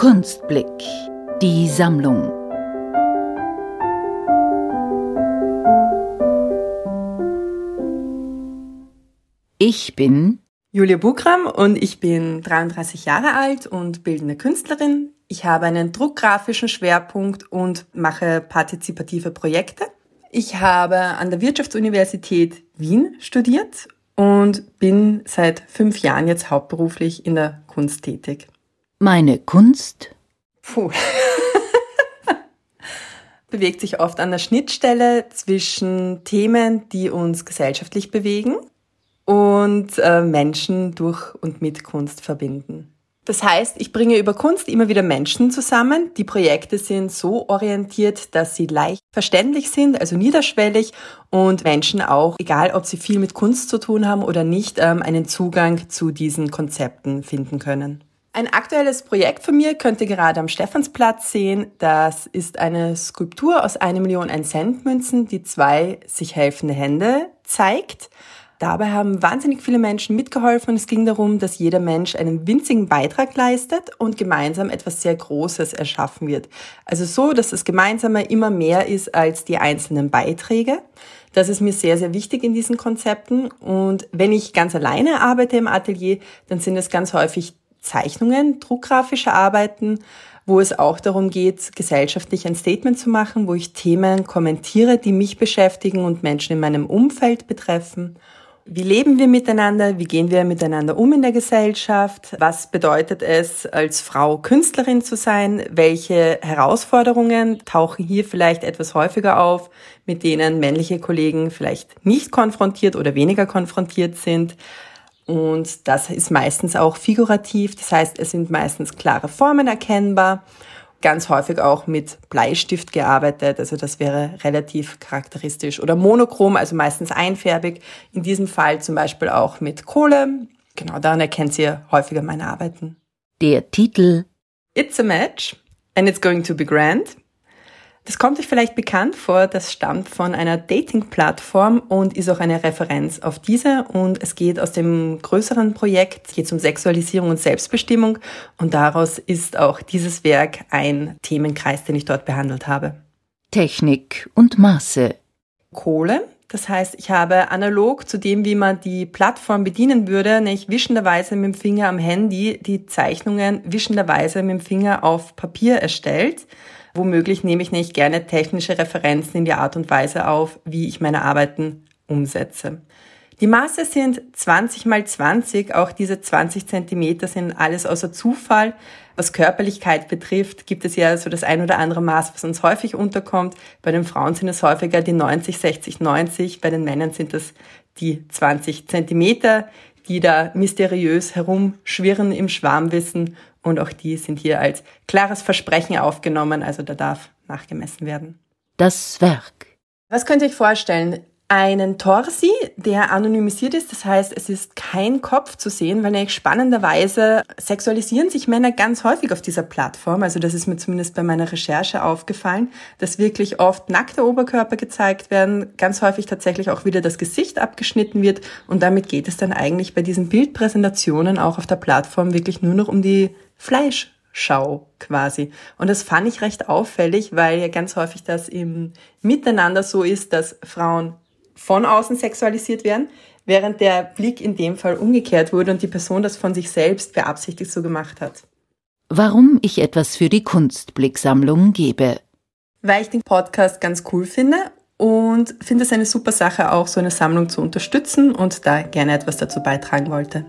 Kunstblick. Die Sammlung. Ich bin Julia Bugram und ich bin 33 Jahre alt und bildende Künstlerin. Ich habe einen druckgrafischen Schwerpunkt und mache partizipative Projekte. Ich habe an der Wirtschaftsuniversität Wien studiert und bin seit fünf Jahren jetzt hauptberuflich in der Kunst tätig. Meine Kunst? Puh. Bewegt sich oft an der Schnittstelle zwischen Themen, die uns gesellschaftlich bewegen und äh, Menschen durch und mit Kunst verbinden. Das heißt, ich bringe über Kunst immer wieder Menschen zusammen. Die Projekte sind so orientiert, dass sie leicht verständlich sind, also niederschwellig und Menschen auch, egal ob sie viel mit Kunst zu tun haben oder nicht, ähm, einen Zugang zu diesen Konzepten finden können. Ein aktuelles Projekt von mir könnt ihr gerade am Stephansplatz sehen. Das ist eine Skulptur aus eine Million 1 Cent Münzen, die zwei sich helfende Hände zeigt. Dabei haben wahnsinnig viele Menschen mitgeholfen. Es ging darum, dass jeder Mensch einen winzigen Beitrag leistet und gemeinsam etwas sehr Großes erschaffen wird. Also so, dass das Gemeinsame immer mehr ist als die einzelnen Beiträge. Das ist mir sehr, sehr wichtig in diesen Konzepten. Und wenn ich ganz alleine arbeite im Atelier, dann sind es ganz häufig Zeichnungen, druckgrafische Arbeiten, wo es auch darum geht, gesellschaftlich ein Statement zu machen, wo ich Themen kommentiere, die mich beschäftigen und Menschen in meinem Umfeld betreffen. Wie leben wir miteinander? Wie gehen wir miteinander um in der Gesellschaft? Was bedeutet es, als Frau Künstlerin zu sein? Welche Herausforderungen tauchen hier vielleicht etwas häufiger auf, mit denen männliche Kollegen vielleicht nicht konfrontiert oder weniger konfrontiert sind? Und das ist meistens auch figurativ, das heißt, es sind meistens klare Formen erkennbar, ganz häufig auch mit Bleistift gearbeitet, also das wäre relativ charakteristisch. Oder monochrom, also meistens einfärbig, in diesem Fall zum Beispiel auch mit Kohle. Genau, daran erkennt ihr häufiger meine Arbeiten. Der Titel It's a Match and it's going to be grand das kommt euch vielleicht bekannt vor, das stammt von einer Dating-Plattform und ist auch eine Referenz auf diese. Und es geht aus dem größeren Projekt, geht um Sexualisierung und Selbstbestimmung. Und daraus ist auch dieses Werk ein Themenkreis, den ich dort behandelt habe. Technik und Maße. Kohle. Das heißt, ich habe analog zu dem, wie man die Plattform bedienen würde, nämlich wischenderweise mit dem Finger am Handy die Zeichnungen wischenderweise mit dem Finger auf Papier erstellt Womöglich nehme ich nicht gerne technische Referenzen in die Art und Weise auf, wie ich meine Arbeiten umsetze. Die Maße sind 20 mal 20, auch diese 20 Zentimeter sind alles außer Zufall. Was Körperlichkeit betrifft, gibt es ja so das ein oder andere Maß, was uns häufig unterkommt. Bei den Frauen sind es häufiger die 90, 60, 90, bei den Männern sind es die 20 Zentimeter, die da mysteriös herumschwirren im Schwarmwissen und auch die sind hier als klares Versprechen aufgenommen, also da darf nachgemessen werden. Das Werk. Was könnt ihr euch vorstellen? Einen Torsi, der anonymisiert ist, das heißt, es ist kein Kopf zu sehen, weil nämlich spannenderweise sexualisieren sich Männer ganz häufig auf dieser Plattform. Also das ist mir zumindest bei meiner Recherche aufgefallen, dass wirklich oft nackte Oberkörper gezeigt werden, ganz häufig tatsächlich auch wieder das Gesicht abgeschnitten wird und damit geht es dann eigentlich bei diesen Bildpräsentationen auch auf der Plattform wirklich nur noch um die Fleischschau quasi. Und das fand ich recht auffällig, weil ja ganz häufig das im Miteinander so ist, dass Frauen von außen sexualisiert werden, während der Blick in dem Fall umgekehrt wurde und die Person das von sich selbst beabsichtigt so gemacht hat. Warum ich etwas für die Kunstblicksammlung gebe. Weil ich den Podcast ganz cool finde und finde es eine super Sache, auch so eine Sammlung zu unterstützen und da gerne etwas dazu beitragen wollte.